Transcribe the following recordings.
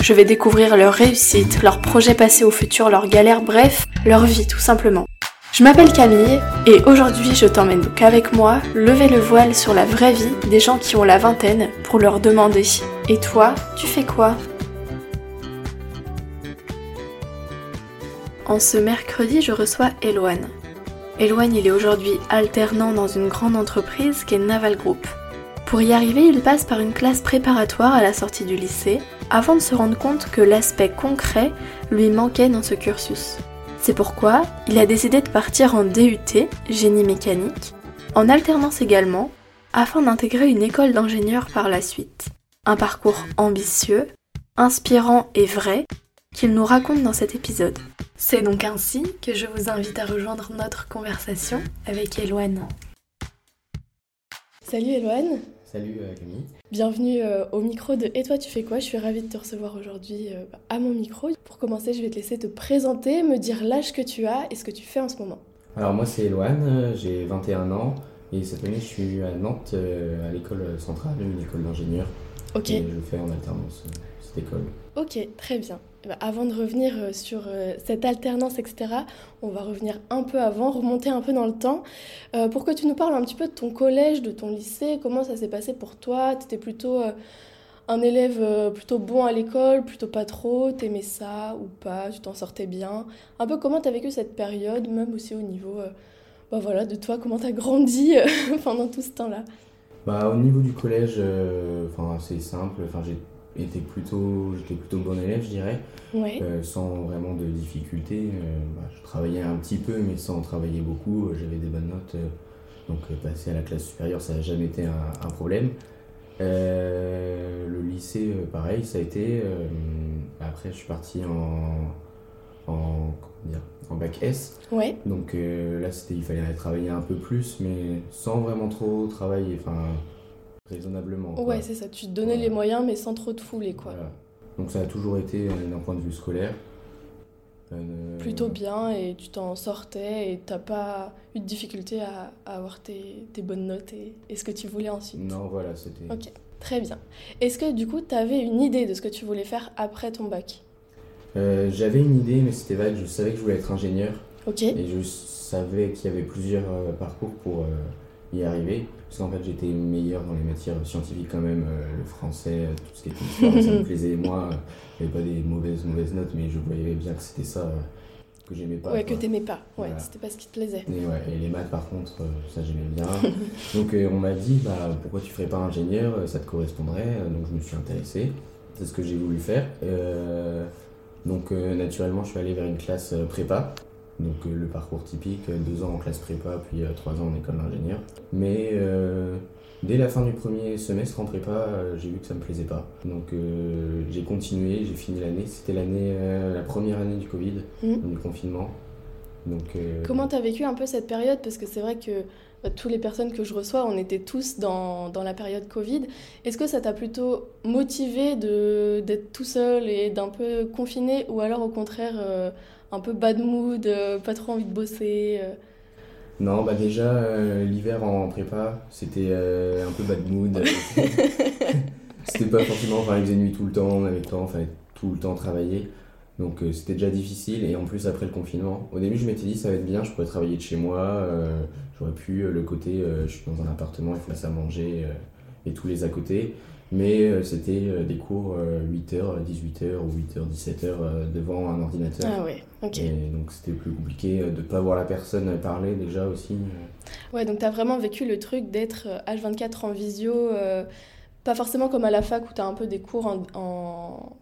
Je vais découvrir leur réussite, leurs projets passés au futur, leurs galères, bref, leur vie tout simplement. Je m'appelle Camille et aujourd'hui je t'emmène donc avec moi lever le voile sur la vraie vie des gens qui ont la vingtaine pour leur demander Et toi, tu fais quoi? En ce mercredi, je reçois Eloane. Eloane, il est aujourd'hui alternant dans une grande entreprise qui est Naval Group. Pour y arriver, il passe par une classe préparatoire à la sortie du lycée avant de se rendre compte que l'aspect concret lui manquait dans ce cursus. C'est pourquoi il a décidé de partir en DUT, génie mécanique, en alternance également, afin d'intégrer une école d'ingénieur par la suite. Un parcours ambitieux, inspirant et vrai, qu'il nous raconte dans cet épisode. C'est donc ainsi que je vous invite à rejoindre notre conversation avec Eloane. Salut Eloane Salut euh, Camille. Bienvenue euh, au micro de Et toi tu fais quoi? Je suis ravie de te recevoir aujourd'hui euh, à mon micro. Pour commencer, je vais te laisser te présenter, me dire l'âge que tu as et ce que tu fais en ce moment. Alors moi c'est Eloane, j'ai 21 ans et cette année je suis à Nantes à l'école centrale, une école d'ingénieur. Ok. Et je fais en alternance cette école. Ok, très bien. Eh ben, avant de revenir euh, sur euh, cette alternance, etc., on va revenir un peu avant, remonter un peu dans le temps, euh, pour que tu nous parles un petit peu de ton collège, de ton lycée, comment ça s'est passé pour toi? Tu étais plutôt un élève plutôt bon à l'école, plutôt pas trop, t'aimais ça ou pas, tu t'en sortais bien? Un peu comment tu as vécu cette période, même aussi au niveau bah voilà, de toi, comment tu as grandi pendant tout ce temps-là? Bah, au niveau du collège, enfin c'est simple, enfin j'ai était plutôt, j'étais plutôt bon élève, je dirais, euh, sans vraiment de difficultés. Euh, bah, je travaillais un petit peu, mais sans travailler beaucoup. J'avais des bonnes notes, euh, donc passer à la classe supérieure, ça n'a jamais été un, problème. le lycée, pareil, ça a été. après, je suis parti en, en, dire, en bac S. Ouais. Donc là, c'était, il fallait travailler un peu plus, mais sans vraiment trop travailler. Enfin, raisonnablement. Ouais, c'est ça. Tu te donnais les moyens, mais sans trop te fouler, quoi. Donc ça a toujours été, euh, d'un point de vue scolaire. Euh, Plutôt bien, et tu t'en sortais, et t'as pas eu de difficulté à, avoir tes, bonnes notes et, ce que tu voulais ensuite. Non, voilà, c'était... Ok, très bien. Est-ce que du coup, tu avais une idée de ce que tu voulais faire après ton bac? Euh, J'avais une idée, mais c'était vague. Je savais que je voulais être ingénieur. Ok. Et je savais qu'il y avait plusieurs parcours pour y arriver. Parce qu'en fait, j'étais meilleur dans les matières scientifiques quand même, euh, le français, euh, tout ce qui était histoire, ça me plaisait. Moi, j'avais pas des mauvaises, mauvaises notes, mais je voyais bien que c'était ça euh, que j'aimais pas. Ouais, que t'aimais pas, ouais, c'était pas ce qui te plaisait. Et, ouais, et les maths, par contre, ça j'aimais bien. donc on m'a dit, bah, pourquoi tu ferais pas ingénieur, ça te correspondrait. Donc je me suis intéressé, c'est ce que j'ai voulu faire. Donc naturellement, je suis allé vers une classe prépa. Donc euh, le parcours typique, euh, deux ans en classe prépa, puis euh, trois ans en école d'ingénieur. Mais dès la fin du premier semestre en prépa, j'ai vu que ça me plaisait pas. Donc j'ai continué, j'ai fini l'année. C'était l'année, la première année du Covid, mmh. du confinement. Donc, Comment tu as vécu un peu cette période? Parce que c'est vrai que toutes les personnes que je reçois, on était tous dans, dans la période Covid. Est-ce que ça t'a plutôt motivé d'être tout seul et d'un peu confiné ou alors au contraire un peu bad mood, euh, pas trop envie de bosser euh? Non, bah déjà, euh, l'hiver en prépa, c'était un peu bad mood. c'était pas forcément, enfin, il faisait nuit tout le temps, on avait le temps, enfin, tout le temps travailler. Donc c'était déjà difficile, et en plus après le confinement. Au début, je m'étais dit, ça va être bien, je pourrais travailler de chez moi, j'aurais pu le côté, je suis dans un appartement, il faut à manger, et tous les à côté. Mais euh, c'était euh, des cours 8h, euh, 18h ou 8h, 17h devant un ordinateur. Ah ouais, ok. Et donc c'était plus compliqué de ne pas voir la personne parler déjà aussi. Ouais, donc tu as vraiment vécu le truc d'être H24 en visio, pas forcément comme à la fac où tu as un peu des cours en,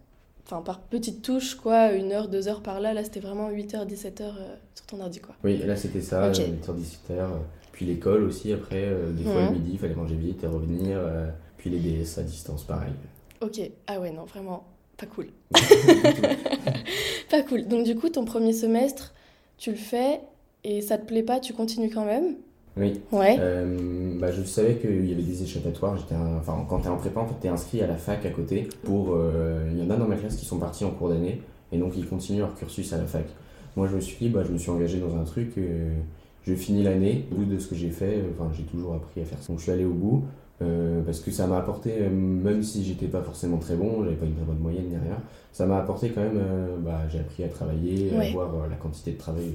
Enfin, par petites touches, quoi, une heure, deux heures par là. Là, c'était vraiment 8h, 17h sur ton ordi, quoi. Oui, là, c'était ça, 8h, 17h. Puis l'école aussi, après, des fois, le midi, il fallait manger vite et revenir. Puis les BS à distance, pareil. Ok, ah ouais, non, vraiment, pas cool. Pas cool. Donc du coup, ton premier semestre, tu le fais et ça te plaît pas, tu continues quand même? Oui. Ouais. Euh, bah, je savais qu'il y avait des échappatoires. J'étais un- Enfin, quand tu es en prépa, en fait, tu es inscrit à la fac à côté. Pour, euh, Il y en a dans ma classe qui sont partis en cours d'année et donc ils continuent leur cursus à la fac. Moi, je me suis dit, bah, je me suis engagé dans un truc. euh, je finis l'année. Au bout de ce que j'ai fait, euh, enfin, j'ai toujours appris à faire ça. Donc, je suis allé au bout euh, parce que ça m'a apporté, euh, même si j'étais pas forcément très bon, j'avais pas une très bonne moyenne ni rien, ça m'a apporté quand même. bah, j'ai appris à travailler, Ouais. à voir la quantité de travail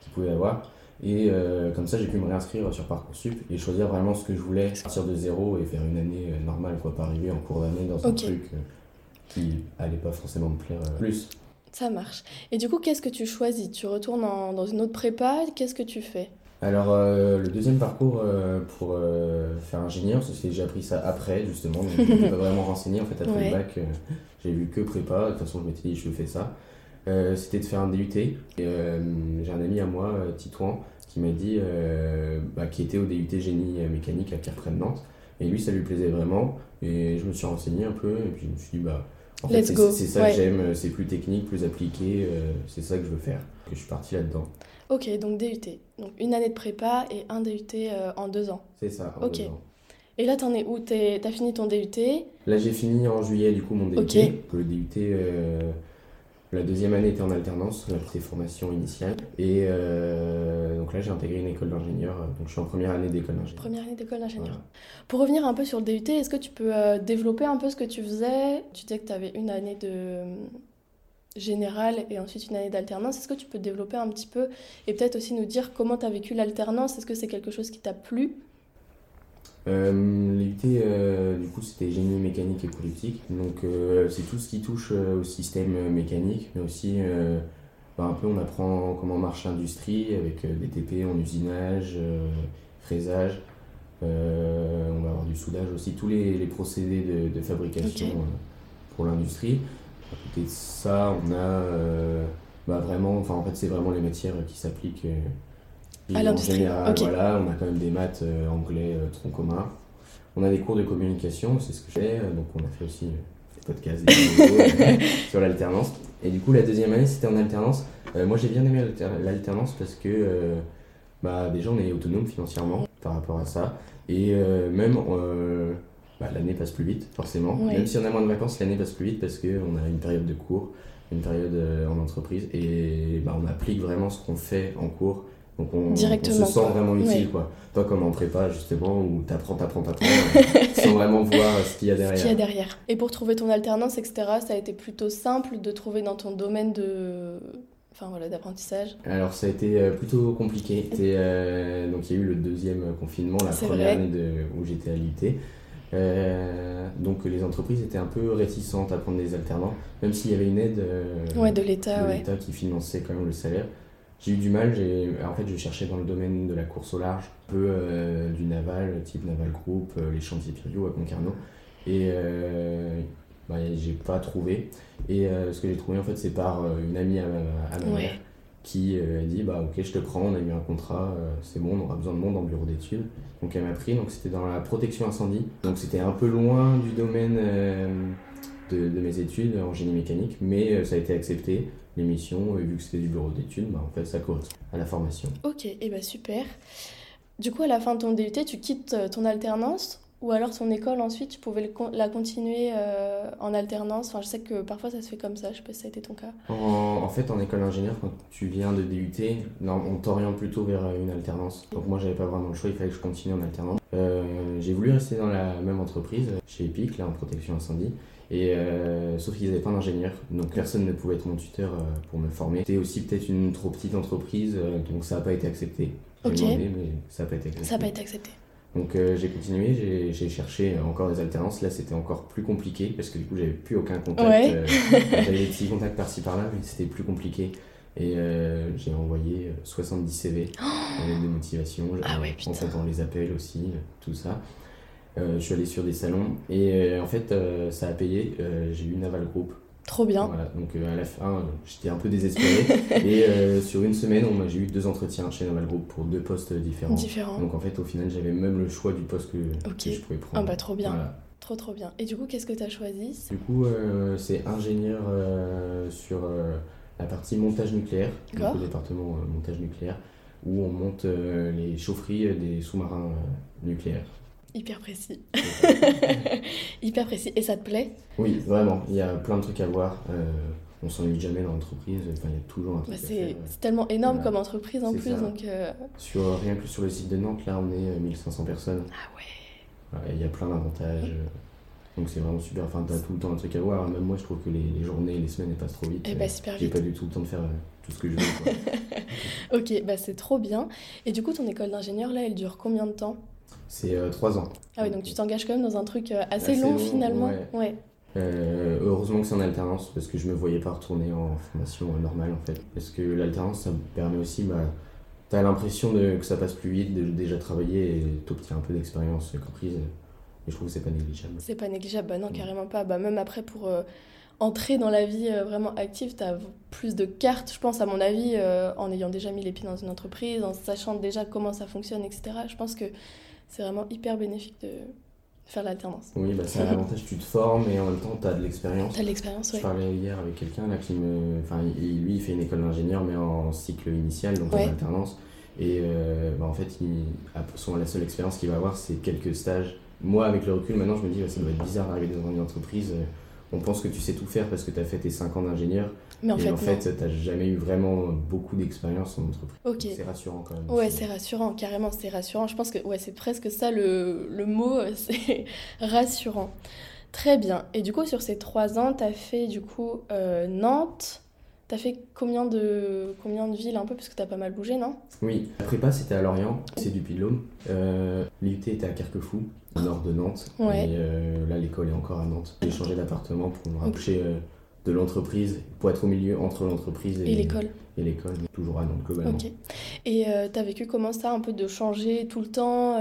qu'il pouvait y avoir. Et euh, comme ça, j'ai pu me réinscrire sur Parcoursup et choisir vraiment ce que je voulais, partir de zéro et faire une année euh, normale, quoi, pas arriver en cours d'année dans un truc euh, qui allait pas forcément me plaire plus. Ça marche. Et du coup, qu'est-ce que tu choisis? Tu retournes en- dans une autre prépa? Qu'est-ce que tu fais? Alors, euh, le deuxième parcours euh, pour euh, faire ingénieur, c'est que j'ai appris ça après, justement. Donc, je n'étais pas vraiment renseigné. En fait, après Ouais. le bac, j'ai vu que prépa. De toute façon, je m'étais dit, je fais ça. Euh, C'était de faire un DUT. Et, euh, j'ai un ami à moi, euh, Titouan, qui m'a dit, bah, qui était au DUT génie mécanique à Pierre-Près de Nantes. Et lui, ça lui plaisait vraiment. Et je me suis renseigné un peu. Et puis, je me suis dit, bah. En fait, c'est ça Ouais. que j'aime, c'est plus technique, plus appliqué, c'est ça que je veux faire. Que je suis parti là-dedans. Ok, donc DUT. Donc une année de prépa et un DUT en deux ans. C'est ça. en Ok. deux ans. Et là, t'en es où? T'es- T'as fini ton DUT Là, j'ai fini en juillet, du coup, mon DUT. Ok. Le DUT, euh, la deuxième année était en alternance, petite formation initiale. Et euh, donc là, j'ai intégré une école d'ingénieur. Donc, je suis en première année d'école d'ingénieur. Première année d'école d'ingénieur. Voilà. Pour revenir un peu sur le DUT, est-ce que tu peux euh, développer un peu ce que tu faisais? Tu disais que tu avais une année de euh, générale et ensuite une année d'alternance. Est-ce que tu peux développer un petit peu et peut-être aussi nous dire comment tu as vécu l'alternance? Est-ce que c'est quelque chose qui t'a plu? Euh, L'UT, euh, du coup, c'était génie mécanique et politique. Donc, euh, c'est tout ce qui touche euh, au système mécanique, mais aussi, bah, un peu, on apprend comment marche l'industrie avec des TP en usinage, fraisage. On va avoir du soudage aussi, tous les, les procédés de, de fabrication pour l'industrie. À côté de ça, on a bah, vraiment, enfin, en fait, c'est vraiment les matières qui s'appliquent. À l'industrie, général, ok. voilà, on a quand même des maths euh, anglais euh, tronc commun. On a des cours de communication, c'est ce que je fais, euh, donc on a fait aussi des podcasts, des vidéos sur l'alternance. Et du coup, la deuxième année, c'était en alternance. Euh, moi, j'ai bien aimé l'alter- l'alternance parce que euh, bah, déjà, on est autonome financièrement par rapport à ça. Et euh, même, bah, l'année passe plus vite, forcément. Même si on a moins de vacances, l'année passe plus vite parce qu'on a une période de cours, une période en entreprise. Et bah, on applique vraiment ce qu'on fait en cours. Donc on, Directement, on se sent vraiment utile, Ouais. quoi. Pas comme en prépa, justement, où t'apprends, t'apprends, t'apprends, sans vraiment voir ce qu'il y a derrière. Ce qu'il y a derrière. Et pour trouver ton alternance, etc., ça a été plutôt simple de trouver dans ton domaine de... Enfin, voilà, d'apprentissage. Alors ça a été euh, plutôt compliqué. Euh, donc il y a eu le deuxième confinement, la première vrai. année de, où j'étais à l'IUT. Euh, donc les entreprises étaient un peu réticentes à prendre des alternants, même s'il y avait une aide euh, Ouais, de l'État, de ouais. l'État qui finançait quand même le salaire. J'ai eu du mal, j'ai, en fait je cherchais dans le domaine de la course au large, un peu euh, du naval, type Naval Group, euh, les chantiers Pirio à Concarneau. Et euh, bah, j'ai pas trouvé. Et euh, ce que j'ai trouvé en fait c'est par une amie à ma, à ma Ouais. mère qui a dit bah ok je te prends, on a eu un contrat, c'est bon, on aura besoin de monde en bureau d'études. Donc elle m'a pris, donc c'était dans la protection incendie. Donc c'était un peu loin du domaine de, de mes études en génie mécanique, mais ça a été accepté. L'émission, euh, vu que c'était du bureau d'études, bah, en fait ça correspond à la formation. Ok, et ben super. Du coup, à la fin de ton DUT, tu quittes euh, ton alternance ou alors ton école ensuite, tu pouvais le la continuer euh, en alternance? Enfin, je sais que parfois ça se fait comme ça, je sais pas si ça a été ton cas. En, en fait, en école d'ingénieur, quand tu viens de DUT, non, on t'oriente plutôt vers euh, une alternance. Donc moi, j'avais pas vraiment le choix, il fallait que je continue en alternance. Euh, j'ai voulu rester dans la même entreprise, chez Epic, là en protection incendie. Et euh, sauf qu'ils n'avaient pas d'ingénieur, donc personne ne pouvait être mon tuteur euh, pour me former. C'était aussi peut-être une trop petite entreprise, euh, donc ça n'a pas été accepté. J'ai demandé, mais ça n'a pas été accepté. Ça n'a pas été accepté. Donc j'ai continué, j'ai- cherché encore des alternances. Là, c'était encore plus compliqué parce que du coup, j'avais plus aucun contact. Ouais. j'avais des petits contacts par-ci par-là, mais c'était plus compliqué. Et euh, j'ai envoyé euh, 70 CV avec des motivations, Ah ouais, en comptant les appels aussi, tout ça. Euh, je suis allé sur des salons et euh, en fait, euh, ça a payé. J'ai eu Naval Group. Trop bien. Voilà, donc à la fin, j'étais un peu désespéré. et sur une semaine, j'ai eu deux entretiens chez Naval Group pour deux postes différents. Différent. Donc en fait, au final, j'avais même le choix du poste que, je pouvais prendre. Ah bah trop bien. Voilà. Trop trop bien. Et du coup, qu'est-ce que tu as choisi? Du coup, euh, c'est ingénieur euh, sur euh, la partie montage nucléaire, le département montage nucléaire, où on monte les chaufferies des sous-marins nucléaires. Hyper précis. Hyper précis. Et ça te plaît? Oui, vraiment, il y a plein de trucs à voir. Euh, on s'ennuie jamais dans l'entreprise, enfin, il y a toujours un truc Bah, C'est tellement énorme Voilà. comme entreprise en plus. ça. Donc, euh, Sur, rien que sur le site de Nantes, là, on est euh, 1500 personnes. Ah ouais. Il y a plein d'avantages. euh, Donc c'est vraiment super. Enfin, t'as tout le temps un truc à voir. Même moi, je trouve que les, les journées, les semaines, elles passent trop vite. Eh Euh, bah, super J'ai pas du tout le temps de faire euh, tout ce que je veux. quoi. Ok, bah c'est trop bien. Et du coup, ton école d'ingénieur, là, elle dure combien de temps? C'est euh, trois ans. Ah oui, donc tu t'engages quand même dans un truc euh, assez, Assez long, long, finalement. ouais. ouais. Euh, heureusement que c'est en alternance parce que je me voyais pas retourner en formation normale en fait. Parce que l'alternance, ça me permet aussi, bah, t'as l'impression que ça passe plus vite, de déjà travailler et t'obtiens un peu d'expérience comprise. Et je trouve que c'est pas négligeable. C'est pas négligeable, bah non, carrément pas. Bah même après, pour euh, entrer dans la vie vraiment active, t'as v- plus de cartes, je pense, à mon avis, euh, en ayant déjà mis les pieds dans une entreprise, en sachant déjà comment ça fonctionne, etc. Je pense que c'est vraiment hyper bénéfique de faire l'alternance. Oui, bah, ça a l'avantage, tu te formes et en même temps, t'as de l'expérience. T'as de l'expérience, Je ouais. parlais hier avec quelqu'un là qui me. Enfin, lui, il fait une école d'ingénieur, mais en cycle initial, donc Ouais. en alternance. Et euh, bah, en fait, il, la seule expérience qu'il va avoir, c'est quelques stages. Moi, avec le recul, maintenant, je me dis, ouais, ça doit être bizarre d'arriver dans une entreprise. euh, On pense que tu sais tout faire parce que tu as fait tes 5 ans d'ingénieur. Mais en et fait, en non. fait, tu jamais eu vraiment beaucoup d'expérience en entreprise. C'est rassurant quand même. Ouais, c'est rassurant, carrément, c'est rassurant. Je pense que ouais, c'est presque ça le, le mot, euh, c'est rassurant. Très bien. Et du coup, sur ces trois ans, t'as fait du coup euh, Nantes. T'as fait combien de, combien de villes un peu, parce que t'as pas mal bougé, non? Oui, la prépa c'était à Lorient, c'est du Puy-de-Dôme. Euh, L'IUT était à Carquefou, au nord de Nantes. Ouais. Et euh, là, l'école est encore à Nantes. J'ai changé d'appartement pour me rapprocher euh, de l'entreprise, pour être au milieu entre l'entreprise et, Et l'école. Et l'école, toujours à Nantes globalement. Ok. Et t'as vécu comment ça, un peu de changer tout le temps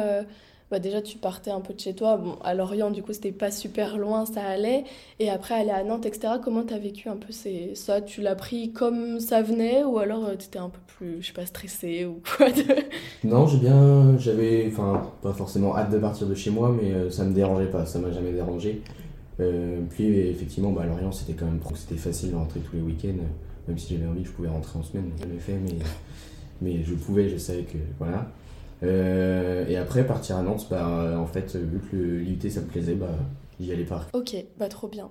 bah déjà, tu partais un peu de chez toi. À Lorient, du coup, c'était pas super loin, ça allait. Et après, aller à Nantes, etc. Comment t'as vécu un peu ça? Tu l'as pris comme ça venait ou alors euh, t'étais un peu plus, je sais pas, stressé ou quoi. Non, j'ai bien. J'avais. Enfin, pas forcément hâte de partir de chez moi, mais euh, ça me dérangeait pas, ça m'a jamais dérangé. Euh, puis effectivement, bah, à Lorient, c'était quand même. C'était facile de rentrer tous les week-ends. Même si j'avais envie, je pouvais rentrer en semaine. Je l'ai fait, mais, mais je pouvais, je savais que. Voilà. Euh, et après, partir à Nantes, bah, en fait, vu que l'IUT ça me plaisait, bah, j'y allais pas. Ok, bah trop bien.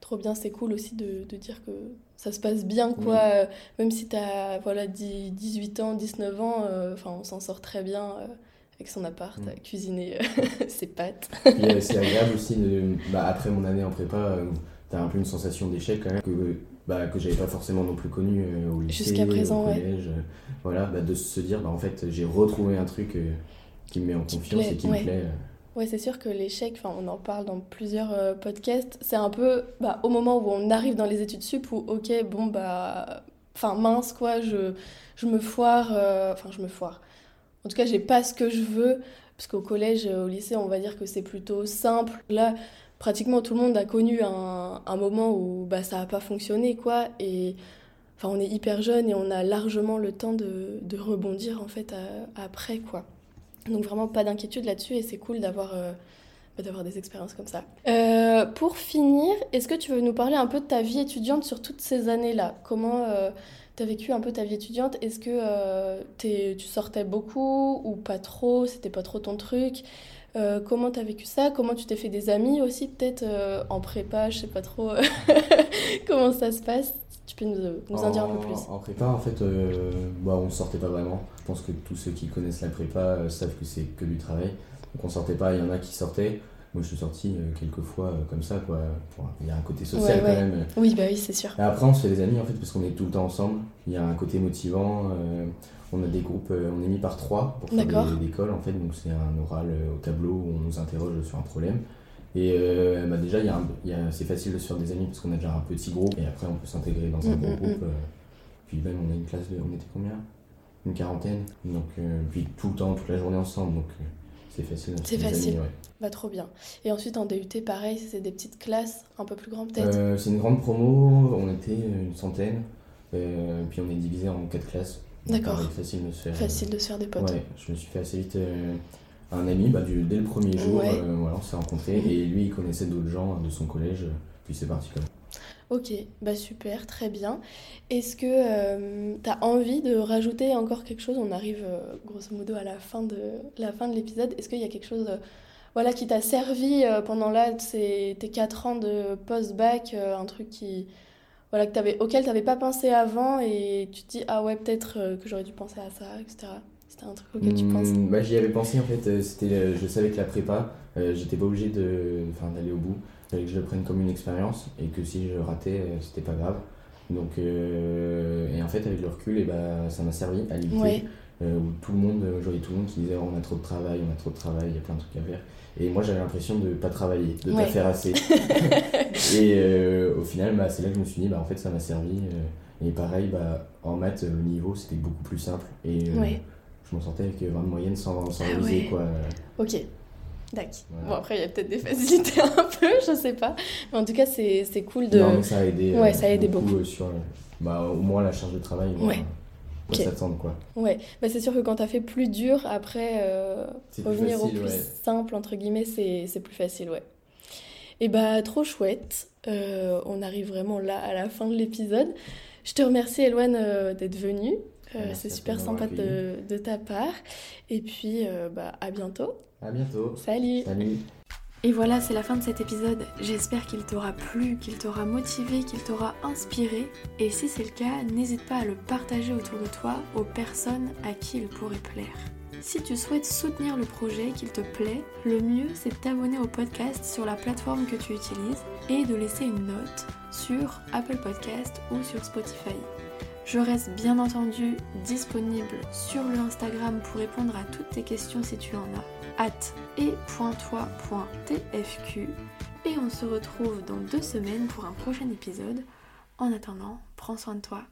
Trop bien, c'est cool aussi de, de dire que ça se passe bien, quoi. Euh, même si t'as voilà, 10 18 ans, 19 ans, euh, enfin, on s'en sort très bien euh, avec son appart, Mm. à cuisiner ses pâtes. C'est agréable aussi, de, bah, après mon année en prépa, t'as un peu une sensation d'échec quand même, que, bah, que j'avais pas forcément non plus connu euh, au lycée, Jusqu'à présent, au ouais. collège. euh, voilà, bah, de se dire, bah, en fait, j'ai retrouvé un truc euh, qui me met en confiance et qui ouais. me plaît. euh. Ouais, c'est sûr que l'échec, on en parle dans plusieurs podcasts, c'est un peu bah, au moment où on arrive dans les études sup où, ok, bon, bah, enfin, mince, quoi, je, je me foire, enfin, je me foire. En tout cas, j'ai pas ce que je veux, parce qu'au collège, au lycée, on va dire que c'est plutôt simple. Là, pratiquement tout le monde a connu un, moment où bah, ça a pas fonctionné, quoi, et enfin, on est hyper jeune et on a largement le temps de, de rebondir, en fait, à- après, quoi. Donc vraiment pas d'inquiétude là-dessus et c'est cool d'avoir euh, bah, d'avoir des expériences comme ça. Euh, pour finir, est-ce que tu veux nous parler un peu de ta vie étudiante sur toutes ces années-là? Comment tu as vécu un peu ta vie étudiante? Est-ce que euh, tu sortais beaucoup ou pas trop? C'était pas trop ton truc? Euh, Comment tu as vécu ça? Comment tu t'es fait des amis aussi peut-être euh, en prépa Je sais pas trop euh, comment ça se passe? Tu peux nous, nous en dire un peu plus En prépa, en fait, bah, on sortait pas vraiment. Je pense que tous ceux qui connaissent la prépa savent que c'est que du travail. Donc on sortait pas, il y en a qui sortaient. Moi je suis sorti quelques fois comme ça, quoi. Il y a un côté social Ouais, quand ouais. même. Oui, bah oui, c'est sûr. Et après, on se fait des amis en fait parce qu'on est tout le temps ensemble. Il y a un côté motivant. On a des groupes, euh, on est mis par trois pour faire des, des calls en fait. Donc c'est un oral euh, au tableau où on nous interroge sur un problème. Et euh, bah, déjà, c'est facile de se faire des amis parce qu'on a déjà un petit groupe et après on peut s'intégrer dans un Mm, gros mm, groupe. euh, puis même, on a une classe de. On était combien? Une quarantaine. Donc, euh, puis tout le temps, toute la journée ensemble. Donc euh, c'est facile. C'est facile. amis, ouais. Bah trop bien. Et ensuite en DUT, pareil, c'est des petites classes un peu plus grandes peut-être? C'est une grande promo, on était une centaine, puis on est divisé en quatre classes. D'accord. Facile de se faire. Facile de se faire des potes. Ouais, je me suis fait assez vite euh, un ami, bah, du, dès le premier jour, Ouais. euh, voilà, on s'est rencontrés, Mhm. et lui il connaissait d'autres gens de son collège, puis c'est parti comme ça. Ok, bah super, très bien. Est-ce que euh, tu as envie de rajouter encore quelque chose? On arrive euh, grosso modo à la fin de la fin de l'épisode. Est-ce qu'il y a quelque chose voilà, qui t'a servi pendant là, ces, tes 4 ans de post-bac, un truc qui, voilà, que avais, auquel tu n'avais pas pensé avant et tu te dis ah ouais peut-être que j'aurais dû penser à ça, etc. C'était un truc auquel tu penses bah, J'y avais pensé en fait, c'était, je savais que la prépa, j'étais pas obligé de, d'aller au bout fallait que je le prenne comme une expérience et que si je ratais, euh, c'était pas grave. Donc, euh, et en fait, avec le recul, et eh bah, ça m'a servi à limiter. Euh, où tout le monde, je voyais tout le monde qui disait oh, on a trop de travail, on a trop de travail, il y a plein de trucs à faire. Et moi j'avais l'impression de pas travailler, de pas faire assez. et au final, bah, c'est là que je me suis dit bah, en fait ça m'a servi. et pareil, bah, en maths, le niveau c'était beaucoup plus simple. Et je m'en sortais avec 20 de moyenne sans, sans ah. Quoi. Ok. Bon, après, il y a peut-être des facilités un peu, je sais pas. Mais en tout cas, c'est cool de. Non, mais ça a aidé, ouais, ça a aidé beaucoup, euh, sur bah, au moins la charge de travail. Ouais. Okay. s'attendre quoi. Ouais, bah, c'est sûr que quand t'as fait plus dur, après, euh, revenir au plus simple, entre guillemets, c'est plus facile, ouais. Et bah, trop chouette. Euh, on arrive vraiment là à la fin de l'épisode. Je te remercie, Eloane, d'être venue. c'est super sympa de, de, ta part. Et puis, bah, à bientôt. À bientôt. Salut. Salut. Et voilà, c'est la fin de cet épisode. J'espère qu'il t'aura plu, qu'il t'aura motivé, qu'il t'aura inspiré. Et si c'est le cas, n'hésite pas à le partager autour de toi aux personnes à qui il pourrait plaire. Si tu souhaites soutenir le projet, qu'il te plaît, le mieux c'est de t'abonner au podcast sur la plateforme que tu utilises et de laisser une note sur Apple Podcast ou sur Spotify. Je reste bien entendu disponible sur le Instagram pour répondre à toutes tes questions si tu en as at et on se retrouve dans deux semaines pour un prochain épisode. En attendant, prends soin de toi.